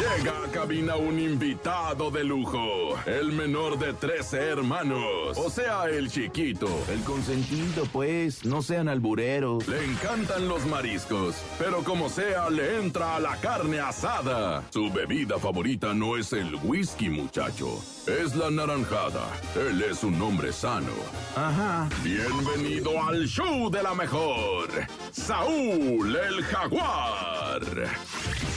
Llega a cabina un invitado de lujo, el menor de 13 hermanos, o sea, el chiquito. El consentido, pues, no sean albureros. Le encantan los mariscos, pero como sea, le entra a la carne asada. Su bebida favorita no es el whisky, muchacho, es la naranjada. Él es un hombre sano. Ajá. Bienvenido al show de la mejor, Saúl el Jaguar.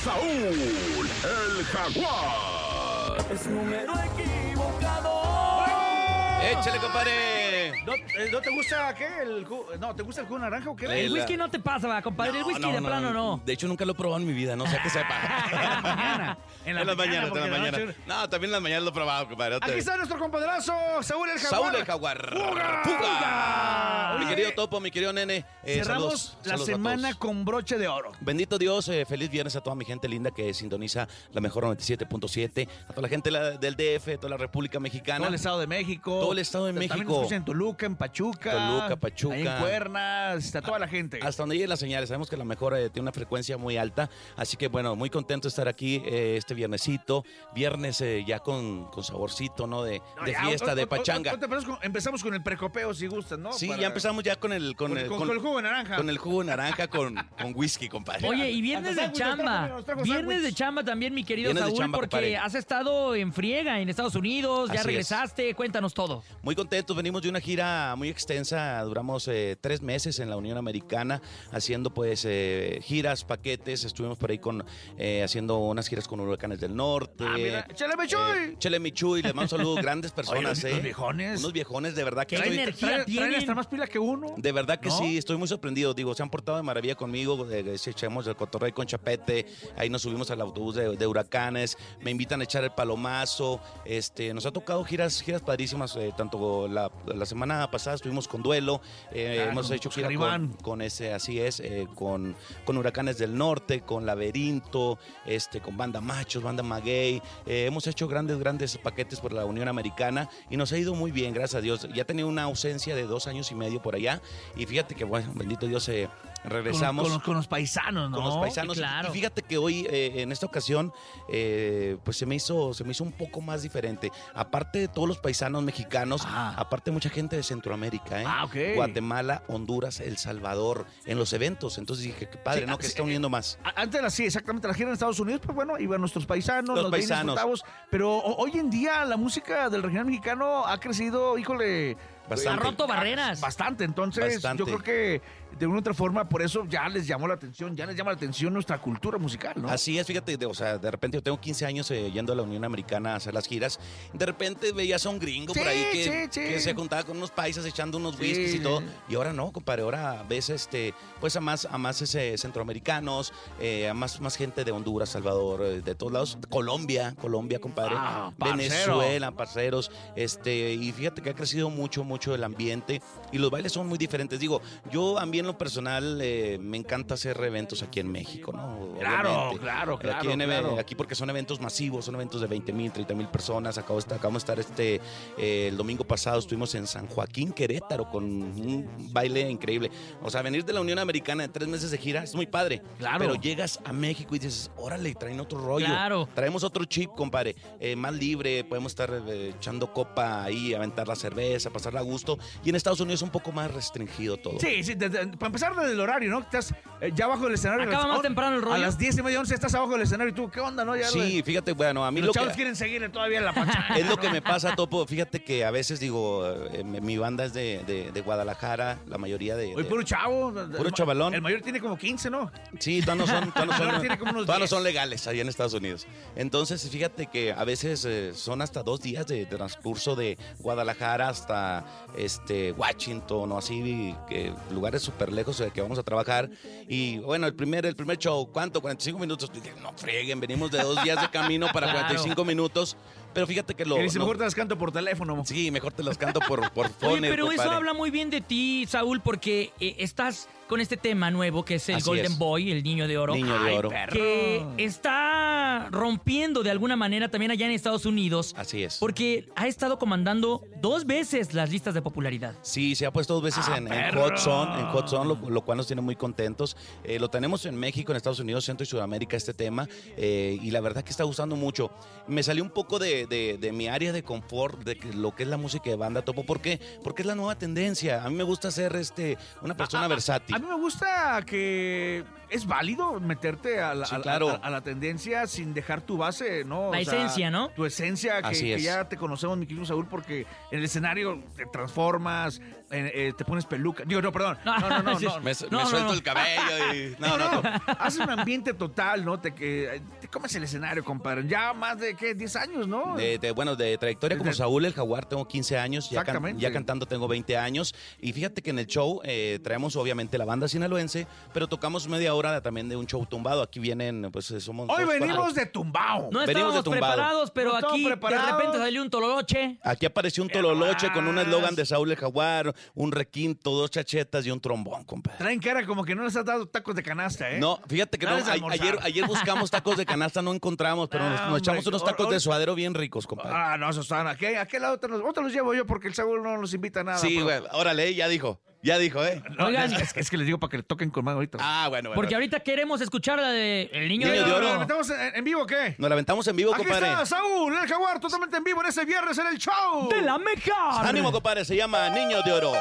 Saúl el Jaguar. Es número equivocado. Échale, compadre. ¿No, eh, ¿no te gusta qué? El ju- no, ¿te gusta el jugo de naranja o qué? Eh, El whisky no te pasa, va, compadre. el whisky de plano no. De hecho, nunca lo he probado en mi vida, no sé qué sepa. En la mañana. En las mañanas, en porque las de mañanas. noche- No, también en las mañanas lo he probado, compadre. Aquí está nuestro compadrazo, Saúl el Jaguar. Saúl el Jaguar. ¡Fuga! ¡Fuga! Mi Oye, querido Topo, mi querido nene. eh, Cerramos saludos, la saludos a semana todos. con broche de oro. Bendito Dios, eh, feliz viernes a toda mi gente linda que sintoniza la mejor 97.7, a toda la gente la- del DF, toda la República Mexicana. Todo el Estado de México. Todo el Estado de También México. escuchan en Toluca, en Pachuca. Toluca, Pachuca. ahí en Cuernas, está toda la gente. Hasta donde lleguen las señales, sabemos que la mejor eh, tiene una frecuencia muy alta, así que bueno, muy contento de estar aquí eh, este viernesito, viernes eh, ya con, con saborcito, ¿no? De, No, de ya, fiesta, o- de o- o- pachanga. o- empezamos, con, empezamos con el precopeo, si gustan, ¿no? Sí, Para- ya empezamos ya con el con, Con- el, con- con el jugo de naranja. Con el jugo de naranja con, con whisky, compadre. Oye, y viernes de chamba. Viernes de chamba también, mi querido Saúl, chamba, porque compadre. has estado en friega en Estados Unidos, ya Así es. regresaste, cuéntanos todo. Muy contentos, venimos de una gira muy extensa, duramos eh, tres meses en la Unión Americana haciendo pues eh, giras, paquetes, estuvimos por ahí con eh, haciendo unas giras con Huracanes del Norte. Ah, mira, Chele Michuy. Chele Michuy, les mando saludos, grandes personas, Oye, los viejones. Unos viejones, de verdad que Qué energía tienen. hasta más pila que uno. de verdad que ¿No? sí, estoy muy sorprendido. Digo, se han portado de maravilla conmigo. echamos el cotorreo con Chapete. Ahí nos subimos al autobús de, de huracanes. Me invitan a echar el palomazo. Este, nos ha tocado giras, giras padrísimas. tanto la, la semana pasada estuvimos con Duelo. eh, Claro, hemos hecho gira con, con ese, así es, eh, con, con Huracanes del Norte, con Laberinto, este, con Banda Machos, Banda Maguey. Eh, hemos hecho grandes, grandes paquetes por la Unión Americana y nos ha ido muy bien, gracias a Dios. Ya tenía una ausencia de dos años y medio por allá y fíjate que, bueno, bendito Dios, eh, regresamos. Con, con- con los paisanos, ¿no? con los paisanos. claro. Y fíjate que hoy, eh, en esta ocasión, eh, pues se me hizo, se me hizo un poco más diferente. Aparte de todos los paisanos mexicanos, Ah. aparte mucha gente de Centroamérica, ¿eh? Ah, ok. Guatemala, Honduras, El Salvador, en los eventos. Entonces dije, qué padre, Sí, ¿no? ah, Que sí, está uniendo más. Antes era así, exactamente, la gira en Estados Unidos, pues bueno, iban nuestros paisanos, Los paisanos. disfrutados, pero ho- hoy en día la música del regional mexicano ha crecido, híjole, Bastante. Ha roto barreras. bastante, entonces Bastante. yo creo que de una u otra forma por eso ya les llamó la atención, ya les llama la atención nuestra cultura musical, ¿no? Así es, fíjate, de, o sea, de repente yo tengo 15 años eh, yendo a la Unión Americana a hacer las giras. De repente veías a un gringo por Sí, ahí que, sí, sí. que se juntaba con unos paisas echando unos whiskies y todo. Y ahora no, compadre, ahora ves este, pues a más, a más ese, centroamericanos, eh, a más, más gente de Honduras, Salvador, eh, de todos lados. Colombia, Colombia, compadre. Ah. Venezuela, parceros. Este, y fíjate que ha crecido mucho, mucho el ambiente. Y los bailes son muy diferentes. Digo, yo a mí en lo personal eh, me encanta hacer eventos aquí en México, ¿no? Claro, claro, claro, Aquí, en- claro. aquí porque son eventos masivos, son eventos de 20 mil, 30 mil personas. Acabo de estar, acabamos de estar este, eh, el domingo pasado, estuvimos en San Joaquín, Querétaro, con un baile increíble. O sea, venir de la Unión Americana de tres meses de gira es muy padre. Claro. Pero llegas a México y dices, órale, traen otro rollo. Claro. Traemos otro chip, compadre. eh, más libre, podemos estar eh, echando copa ahí, aventar la cerveza, pasarla a gusto. Y en Estados Unidos es un poco más restringido todo. Sí, sí, desde- para empezar desde el horario, ¿no? Estás eh, ya abajo del escenario. Acaba más on- temprano el rollo. A las 10 y media, 11 estás abajo del escenario y tú, ¿qué onda, no? Ya Sí, lo- fíjate, bueno, a mí los lo chavos que... quieren seguirle todavía la pachanga. Es lo que me pasa, Topo. Fíjate que a veces digo, eh, mi banda es de, de- de Guadalajara, la mayoría de. Oye, de- puro chavo. Puro El chavalón. El mayor tiene como 15, ¿no? Sí, todavía no son, todavía no Ahora son, tiene como unos todavía no 10. son legales allá en Estados Unidos. Entonces, fíjate que a veces eh, son hasta dos días de, transcurso de Guadalajara hasta este Washington o así, que lugares súper lejos de que vamos a trabajar. Y bueno, el primer, el primer show, ¿cuánto? 45 minutos. Dije, no frieguen, venimos de dos días de camino para Claro. 45 minutos. Pero fíjate que lo. Dice, mejor te las canto por teléfono. Sí, mejor te los canto por, por Oye, phone, pero eso habla muy bien de ti, Saúl, porque eh, estás con este tema nuevo que es el Así Golden es. Boy, el niño de oro. Niño de Ay, oro. perro. que está rompiendo de alguna manera también allá en Estados Unidos. Así es. Porque ha estado comandando dos veces las listas de popularidad. Sí, se ha puesto dos veces ¡Ah, en, en! Hot Zone, en Hot Zone, lo, lo cual nos tiene muy contentos. Eh, lo tenemos en México, en Estados Unidos, Centro y Sudamérica este tema eh, y la verdad que está gustando mucho. Me salió un poco de, de- de mi área de confort de que- lo que es la música de banda topo. ¿Por qué? Porque es la nueva tendencia. A mí me gusta ser este una persona versátil. A mí me gusta que es válido meterte a la, Sí, a la- claro. a- a la tendencia sin dejar tu base, ¿no? La esencia, ¿no? Tu esencia, que, Así que es. ya te conocemos, mi querido Saúl, porque en el escenario te transformas, en- eh, te pones peluca. Digo, no, perdón. No, no, no. Sí. no. Me, No, me no, suelto no. el cabello y. No, no, no. Haces un ambiente total, ¿no? Te, que, te comes el escenario, compadre. Ya más de, ¿qué? 10 años, ¿no? De, de- bueno, de trayectoria como Saúl el Jaguar tengo 15 años, ya, can- ya cantando tengo 20 años y fíjate que en el show eh, traemos obviamente la banda sinaloense, pero tocamos media hora también de un show tumbado. Aquí vienen, pues eh, somos... Hoy venimos cuatro. de tumbao. No Venimos de tumbado. preparados, pero No aquí preparados. de repente salió un tololoche. Aquí apareció un tololoche con un eslogan de Saúl el Jaguar, un requinto, dos chachetas y un trombón, compadre. Traen cara como que no les has dado tacos de canasta, ¿eh? No, fíjate que no, ayer, ayer buscamos tacos de canasta, no encontramos, pero nos, Ah, nos echamos unos tacos de suadero bien ricos, compadre. Ah, no, esos están aquí. ¿A qué lado te los, o te los llevo yo? Porque el Saúl no nos invita a nada. sí, pero- güey, órale, ya dijo, ya dijo, ¿eh? No, Oigan. es, es que les digo para que le toquen conmigo ahorita. Ah, bueno, bueno. Porque ahorita queremos escuchar la de El Niño, Niño de de Oro. Oro. ¿Estamos en, en vivo o qué? Nos la aventamos en vivo, Aquí compadre. está Saúl, el jaguar, totalmente en vivo en ese viernes en el show. ¡De la mejor! Ánimo, compadre, se llama Niño de Oro.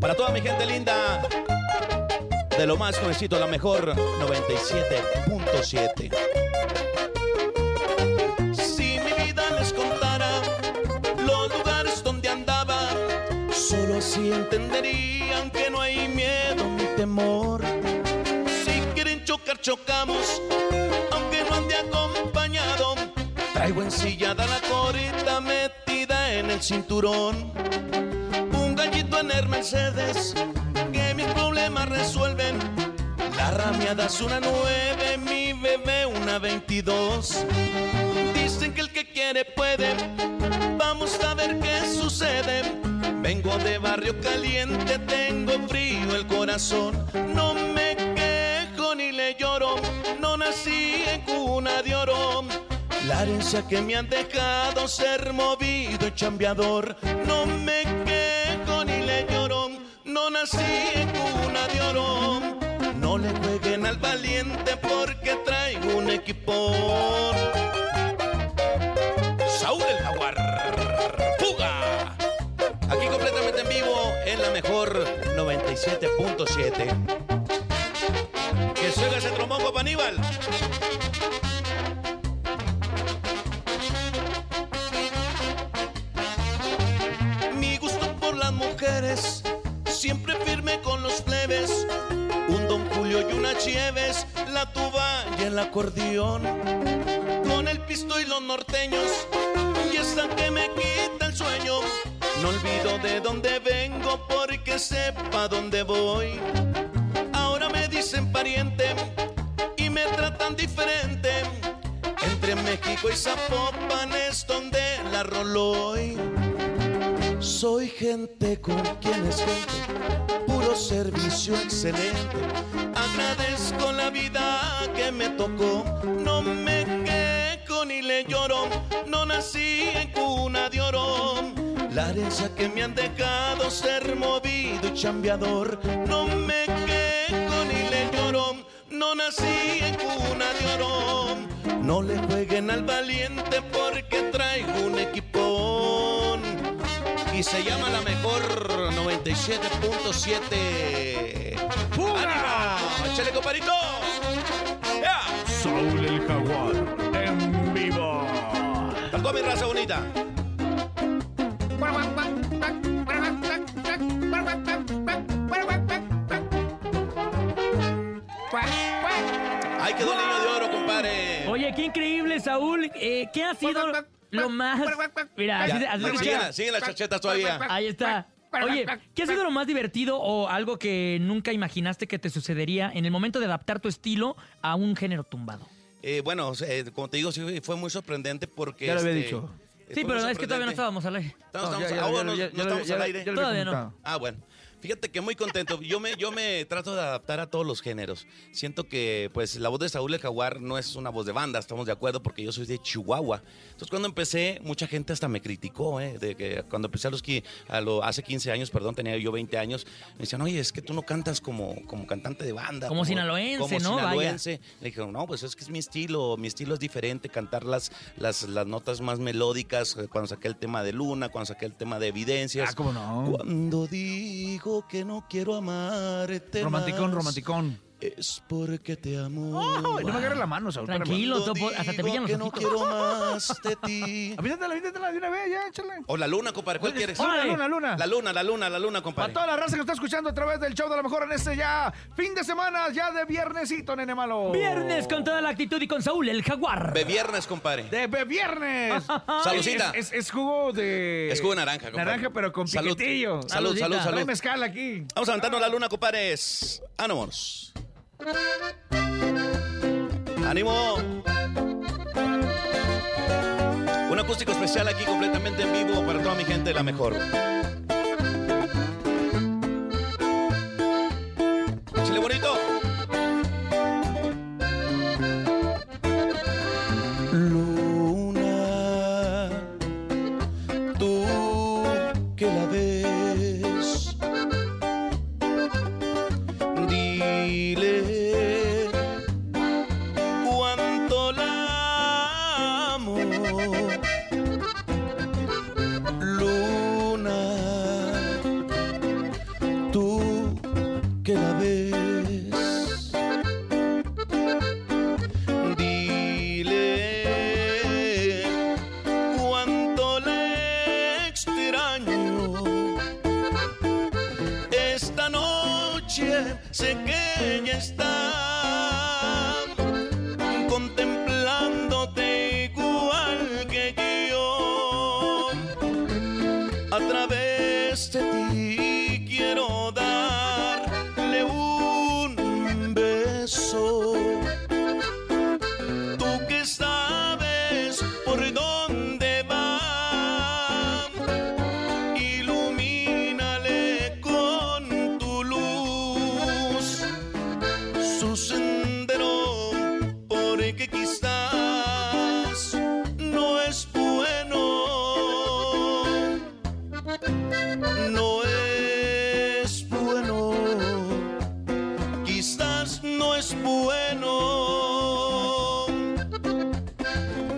Para toda mi gente linda, de lo más jovencito, la mejor 97.7. así entenderían que no hay miedo ni temor. Si quieren chocar, chocamos, aunque no ande acompañado. Traigo ensillada la corita metida en el cinturón. Un gallito en el Mercedes que mis problemas resuelven. La ramiada es una 9, mi bebé una 22. Dicen que el que quiere puede. Vamos a ver qué sucede. Vengo de barrio caliente, tengo frío el corazón. No me quejo ni le lloro, no nací en cuna de oro. La herencia que me han dejado ser movido y chambeador. No me quejo ni le lloro, no nací en cuna de oro. No le jueguen al valiente porque traigo un equipón. Saúl el Jaguar. ¡Fuga! Completamente en vivo en la mejor 97.7. Que suena ese trombón, Papá Aníbal. Mi gusto por las mujeres, siempre firme con los plebes. Un Don Julio y una Chieves, la tuba y el acordeón. Con el pisto y los norteños, y esa que me quita el sueño. No olvido de dónde vengo porque sepa dónde voy. Ahora me dicen pariente y me tratan diferente. Entre México y Zapopan es donde la roló hoy. Soy gente con quien es gente, puro servicio excelente. Agradezco la vida que me tocó, no me quejo ni le lloro, no nací en cuna. La herencia que me han dejado ser movido y chambeador, no me quejo ni le lloro, no nací en cuna de oro. No le jueguen al valiente porque traigo un equipón y se llama la mejor 97.7. ¡Fuga! ¡Échale, compadrito! ¡Ya! Saúl el jaguar, en vivo. ¡Tocó mi raza bonita! ¡Ahí quedó el niño de oro, compadre! Oye, qué increíble, Saúl. Eh, ¿Qué ha sido lo más... Mira, así, Ya, así siguen, las chachetas todavía. Ahí está. Oye, ¿qué ha sido lo más divertido o algo que nunca imaginaste que te sucedería en el momento de adaptar tu estilo a un género tumbado? Eh, bueno, eh, como te digo, sí, fue muy sorprendente porque... Ya lo había este, dicho. Sí, pero es que todavía no estábamos al aire. No, estamos- ya, ya, ah, ya, no ya, estamos al aire. Todavía no. Ah, bueno. Fíjate que muy contento. Yo me, yo me trato de adaptar a todos los géneros. Siento que pues la voz de Saúl el Jaguar no es una voz de banda, estamos de acuerdo, porque yo soy de Chihuahua. Entonces cuando empecé, mucha gente hasta me criticó, ¿eh? De que cuando empecé a los qui- a lo, hace 15 años, perdón, tenía yo 20 años, me decían, oye, es que tú no cantas como, como cantante de banda. Como sinaloense, como ¿no? Vaya. sinaloense". Le dije, no, pues es que es mi estilo, mi estilo es diferente, cantar las, las, las notas más melódicas, eh, cuando saqué el tema de Luna, cuando saqué el tema de Evidencias. Ah, cómo no. Cuando digo que no quiero amarte Romanticón, más, romanticón. Es porque te amo. No me agarres la mano, Saúl. Tranquilo, topo, hasta te brillan los que no ojitos. quiero más de ti. Avítatela, avítatela de una vez, ya, échale. O la luna, compadre, ¿cuál quieres? Luna, Órale. luna, luna. La luna, la luna, la luna, Para compadre. toda la raza que está escuchando a través del show de la mejor en este ya fin de semana, ya de viernesito, nene malo. Viernes con toda la actitud y con Saúl, el jaguar. De viernes, compadre. De be- viernes. Salucita. Es, es- es jugo de. Es jugo de naranja, compadre. Naranja, pero con Salud. piquetillo. Salud, salud. Trae salud. mezcal aquí. Vamos a aventarnos la luna, compadres. Ánimos. ¡Ánimo! Un acústico especial aquí completamente en vivo para toda mi gente la mejor. Noche sé que ella está no es bueno.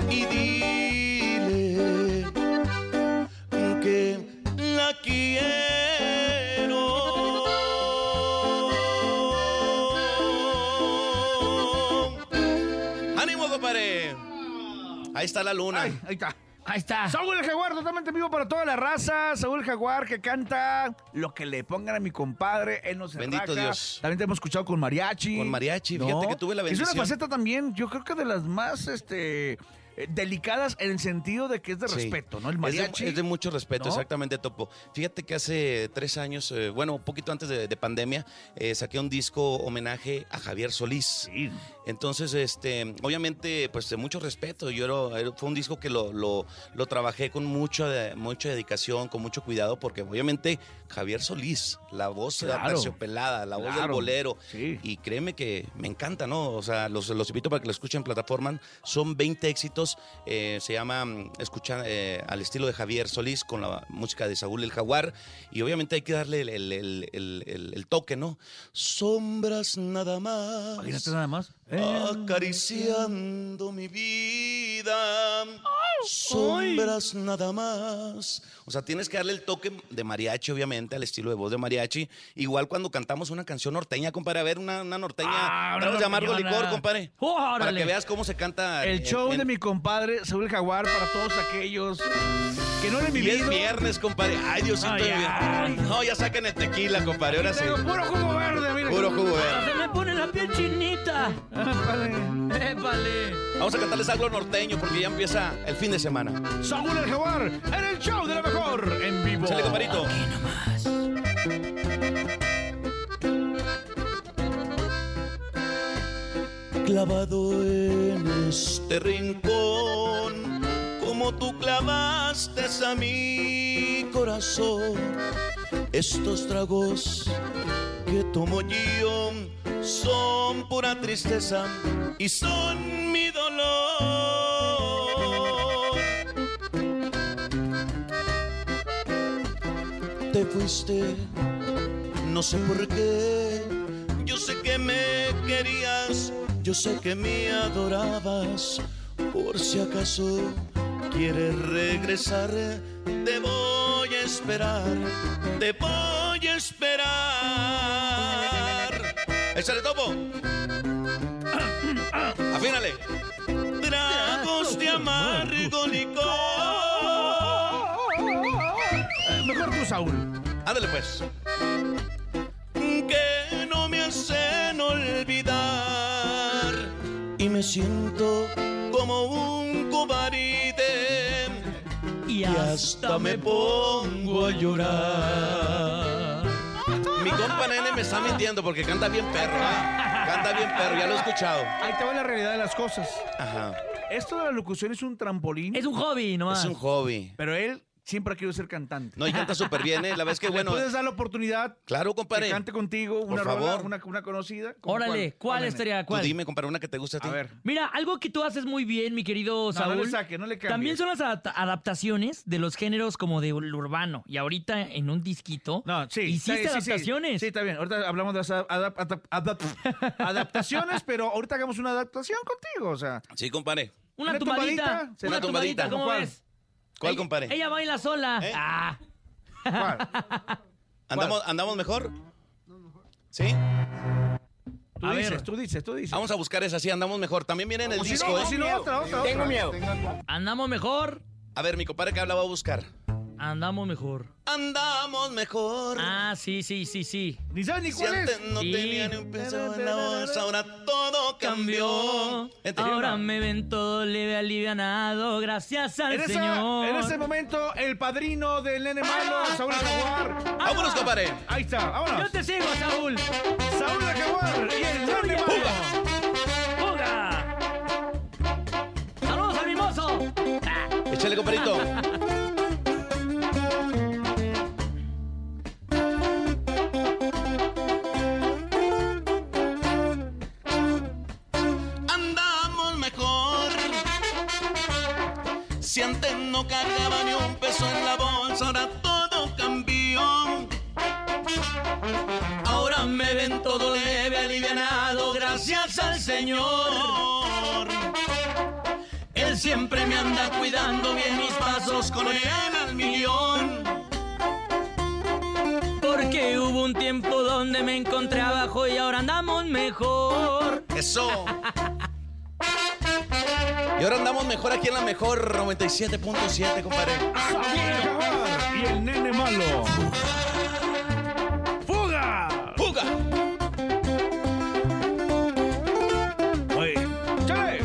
Y dile que la quiero. ¡Ánimo, compadre! Ahí está la luna. Ahí está. Ahí está. Saúl el Jaguar, totalmente en vivo para toda la raza. Saúl el Jaguar que canta lo que le pongan a mi compadre. Él no se Bendito. Dios. También te hemos escuchado con mariachi. Con mariachi, fíjate que tuve la Es bendición. una faceta también, yo creo que de las más este, eh, delicadas en el sentido de que es de Sí. respeto, ¿no? El Es de- mariachi. Es de, mucho respeto, ¿no? exactamente, Topo. Fíjate que hace tres años, eh, bueno, un poquito antes de, de pandemia, eh, saqué un disco homenaje a Javier Solís. Sí. Entonces, este, obviamente, pues de mucho respeto. Yo era- fue un disco que lo, lo, lo trabajé con mucha, de- mucha dedicación, con mucho cuidado, porque obviamente Javier Solís, la voz Claro. terciopelada, la voz del bolero. Sí. Y créeme que me encanta, ¿no? O sea, los, los invito para que lo escuchen en plataforma. Son 20 éxitos. Eh, se llama mm, Escucha eh, al estilo de Javier Solís con la música de Saúl el Jaguar. Y obviamente hay que darle el, el- el- el- el- el toque, ¿no? Sombras nada más. Imagínate nada más. Eh, Acariciando mi vida. Sombras nada más. O sea, tienes que darle el toque de mariachi, obviamente, al estilo de voz de mariachi. Igual cuando cantamos una canción norteña, compadre. A ver, una, una norteña. Ah, una de amargo norteñona. licor, compadre. Para que veas cómo se canta. el en- show en- de mi compadre Saúl el Jaguar para todos aquellos que no le han Y vivido. es viernes, compadre. Ay, Diosito. Ay, ay. No, ya saquen el tequila, compadre. Ahora sí. Puro jugo verde, mira. Puro jugo verde. Se me pone la piel chinita. Vale. Épale. Vamos a cantarles algo norteño porque ya empieza el fin de semana. Saúl el Jaguar en el show de la mejor en vivo. Sale, compadrito. Clavado en este rincón, como tú clavaste a mi corazón, Estos tragos que tomo yo son pura tristeza y son mi dolor. Te fuiste, no sé por qué. Yo sé que me adorabas. Por si acaso quieres regresar, te voy a esperar, te voy a esperar. Échale topo. Afínale. Tragos de amargo licor. Mejor tú, Saúl. Ándale pues. Que no me hacen olvidar me siento como un cobarde Y hasta me pongo a llorar. Mi compa nene me está mintiendo porque canta bien perro. ¿eh? Canta bien perro, ya lo he escuchado. Ahí te va la realidad de las cosas. Ajá. Esto de la locución es un trampolín, Es un hobby nomás. Es un hobby. pero él siempre ha querido ser cantante. No, y canta súper bien, ¿eh? La vez que ¿Le bueno. puedes dar la oportunidad Claro, que compadre. cante contigo una Por rola, favor. una, una conocida? ¿Cómo Órale, ¿cuál, nene? estaría? Tú ¿Cuál? dime, compadre, una que te guste a ti. A ver. Mira, algo que tú haces muy bien, mi querido Saúl. no le saque, no le cambies. También son las adapta- adaptaciones de los géneros como de urbano. Y ahorita en un disquito No, sí. hiciste sí, sí, sí. adaptaciones. Sí, está bien. Ahorita hablamos de las adap- adap- adap- adaptaciones, pero ahorita hagamos una adaptación contigo, o sea. Sí, compadre. Una, ¿Una tumbadita. tumbadita? Una tumbadita. ¿cómo ¿Cuál? ves? ¿Cuál, Ella- compadre? Ella baila sola. ¿Eh? Ah. ¿Cuál? ¿Andamos, ¿Andamos mejor? ¿Sí? Tú A dices, ver. tú dices, tú dices. Vamos a buscar esa, sí, andamos mejor. También viene en el si disco, no, ¿eh? o si no, otra, otra, Tengo miedo. Andamos mejor. A ver, mi compadre que habla va a buscar. Andamos mejor. Andamos mejor. Ah, sí, sí, sí, sí. Ni sabes ni Si cuál antes no Sí. tenía ni un peso en la bolsa, ahora todo cambió. Ahora me ven todo leve, alivianado, gracias al En, esa- Señor. en ese momento, el padrino del nene malo, Saúl el Jaguar. Vámonos, compadre. Ahí está, Yo vámonos. te sigo, Saúl. Saúl Jaguar y el nene malo. ¡Fuga! ¡Saludos al mimoso! Ah, Échale, compadrito. Si antes no cargaba ni un peso en la bolsa, ahora todo cambió. Ahora me ven todo leve, alivianado, gracias al Señor. Él siempre me anda cuidando bien mis pasos con él al millón. Porque hubo un tiempo donde me encontré abajo y ahora andamos mejor. Eso. Y ahora andamos mejor aquí en la mejor 97.7, compadre. Y el nene malo. ¡Fuga! ¡Fuga! Oye, chale.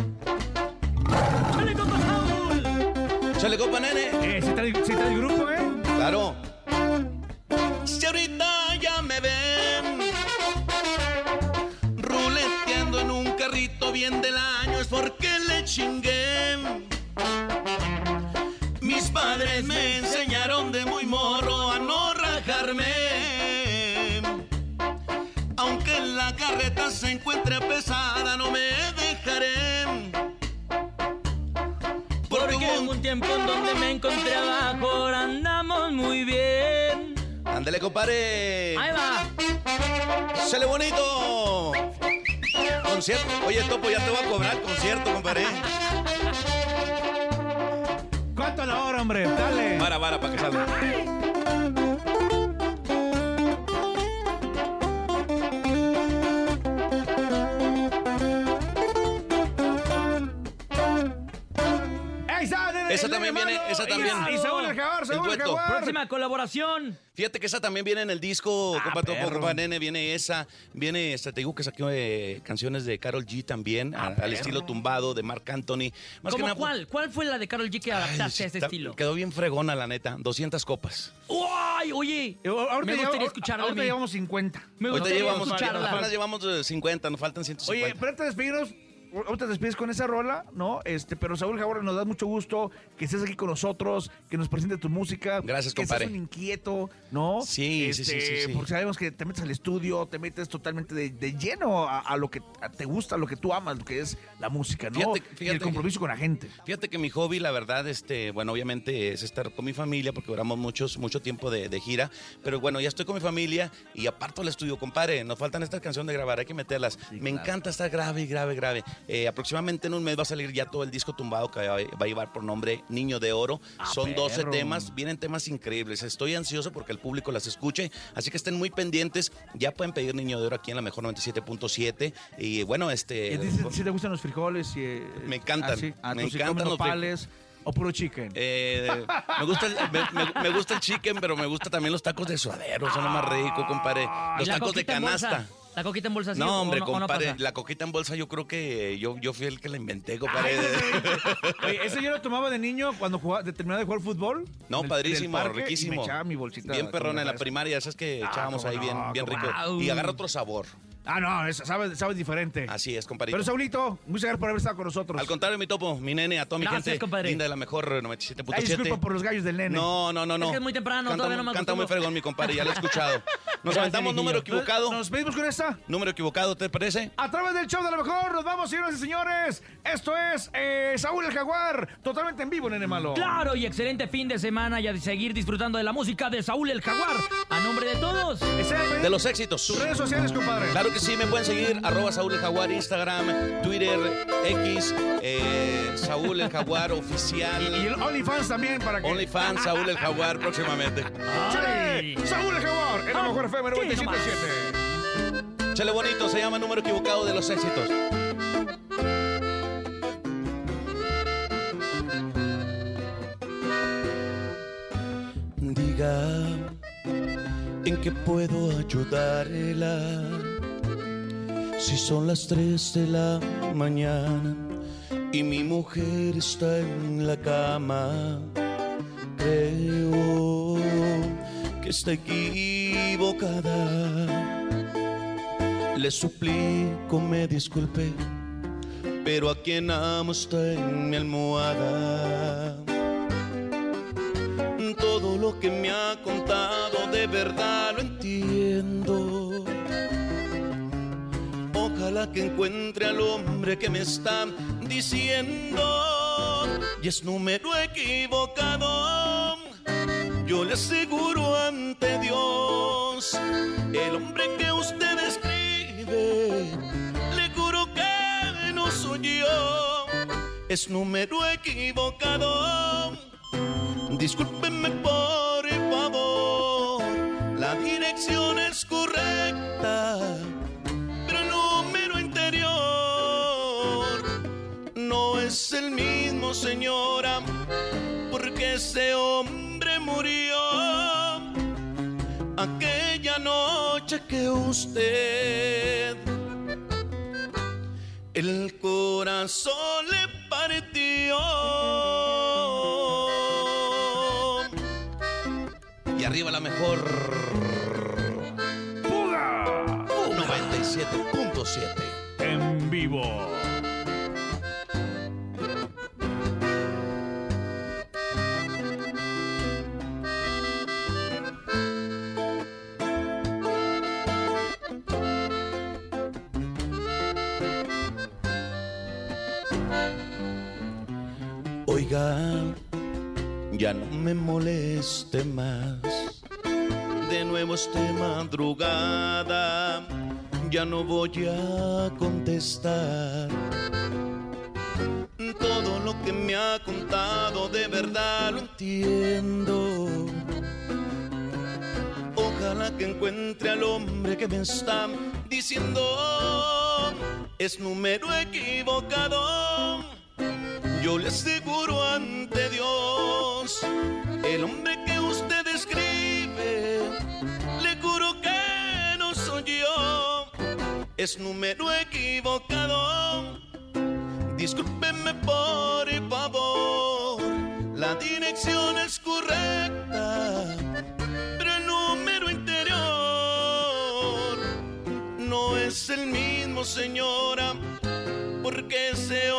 ¡Dale, compa Saúl! Chale, compa, nene. Eh, si está, el- si está el grupo, ¿eh? Claro. ¡Sale bonito! Concierto. Oye, Topo, ya te voy a cobrar el concierto, compadre. ¿Cuánto a la hora, hombre? Dale. Para, para, para que salga. También viene, esa también. Y Saúl el Jaguar, Saúl el. Jaguar. Próxima colaboración. Fíjate que esa también viene en el disco, Ah, compa compa Nene, viene esa. Viene, esta, te digo que saqué eh, canciones de Carol G también, a- al estilo tumbado de Marc Anthony. Más que ¿Cómo nada, cuál? ¿Cuál fue la de Carol G que Ay, adaptaste a ese está- estilo? Quedó bien fregona, la neta. 200 copas. ¡Uy! Oye, Eh, ahorita me gustaría escucharla. Ahorita llevamos 50. Me gustaría escucharla. llevamos eh, 50, nos faltan 150. Oye, pero antes de despedirnos, ahorita te despides con esa rola, ¿no? Este, pero Saúl Jaguar, nos da mucho gusto que estés aquí con nosotros, que nos presente tu música. Gracias, que compadre. seas un inquieto, ¿no? Sí, sí, sí, Este, sí, sí. Porque sabemos que te metes al estudio, te metes totalmente de, de lleno a, a lo que te gusta, a lo que tú amas, lo que es la música, ¿no? Fíjate- Y el compromiso con la gente. Fíjate que mi hobby, la verdad, este, bueno, obviamente es estar con mi familia porque duramos muchos, mucho tiempo de, de gira, pero bueno, ya estoy con mi familia y aparto el estudio, compadre, nos faltan estas canciones de grabar, hay que meterlas. Me encanta estar grave, grave, grave. Eh, aproximadamente en un mes va a salir ya todo el disco tumbado que va, va a llevar por nombre Niño de Oro. Son 12 perro. temas, vienen temas increíbles. Estoy ansioso porque el público las escuche, así que estén muy pendientes. Ya pueden pedir Niño de Oro aquí en la mejor 97.7 y bueno, este... Dices si te gustan los frijoles y eh, Me encantan, ah, sí. Ah, me encantan los nopales o puro chicken. Eh, me, gusta el, me, me- me gusta el chicken, pero me gusta también los tacos de suadero, son lo más rico, compadre. Los ¿Y la tacos de bolsa? ¿La coquita en bolsa sí No, hombre, no- o no compadre, la coquita en bolsa yo creo que yo, yo fui el que la inventé, compadre. Oye, ese yo lo tomaba de niño cuando jugaba, de jugar fútbol. No, el- padrísimo, parque, riquísimo. Y me echaba mi bolsita. Bien perrona en la primaria, esas que echábamos cómo ahí bien, no, bien rico. Y agarra otro sabor. Ah, no, esa sabe, sabe diferente. Así es, compadre. Pero Saulito, muchas gracias por haber estado con nosotros. Al contrario, mi topo, mi nene, a toda mi Gracias, gente compadre. linda de la mejor Ay, 97.7. disculpa por los gallos del nene. No, no, no, no. Es que es muy temprano, canta, todavía no me Canta muy fregón, mi compadre, ya lo he escuchado. Nos aventamos número equivocado. Nos pedimos con esta. Número equivocado, ¿te parece? A través del show de lo mejor, nos vamos, señoras y señores. Esto es eh, Saúl el Jaguar, totalmente en vivo, nene malo. Claro, y excelente fin de semana y a seguir disfrutando de la música de Saúl el Jaguar. A nombre de todos. De los éxitos. redes sociales, compadre. Claro que sí, me pueden seguir, arroba Saúl el Jaguar, Instagram, Twitter, X, eh, Saúl el Jaguar oficial, Y el OnlyFans también para que. OnlyFans, Saúl el Jaguar próximamente. ¡Chale! Saúl el Jaguar, en la mejor FM Aquí 97.7. Chale bonito, se llama número equivocado de los éxitos. Diga en qué puedo ayudarla. Si son las 3 de la mañana y mi mujer está en la cama, creo que está equivocada. Le suplico me disculpe, pero a quien amo está en mi almohada. Todo lo que me ha contado de verdad lo Ojalá que encuentre al hombre que me está diciendo y es número equivocado. Yo le aseguro ante Dios, el hombre que usted describe, le juro que no soy yo, es número equivocado. Discúlpenme por favor, la dirección es el mismo, señora, porque ese hombre murió aquella noche que usted el corazón le partió. Y arriba la mejor ¡Puga! 97.7. En vivo. Ya no me moleste más. De nuevo esta madrugada, ya no voy a contestar. Todo lo que me ha contado de verdad lo entiendo. Ojalá que encuentre al hombre que me está diciendo es número equivocado. Yo le aseguro ante Dios, el hombre que usted describe, le juro que no soy yo, es número equivocado. Discúlpeme por favor, la dirección es correcta, pero el número interior no es el mismo, señora porque ese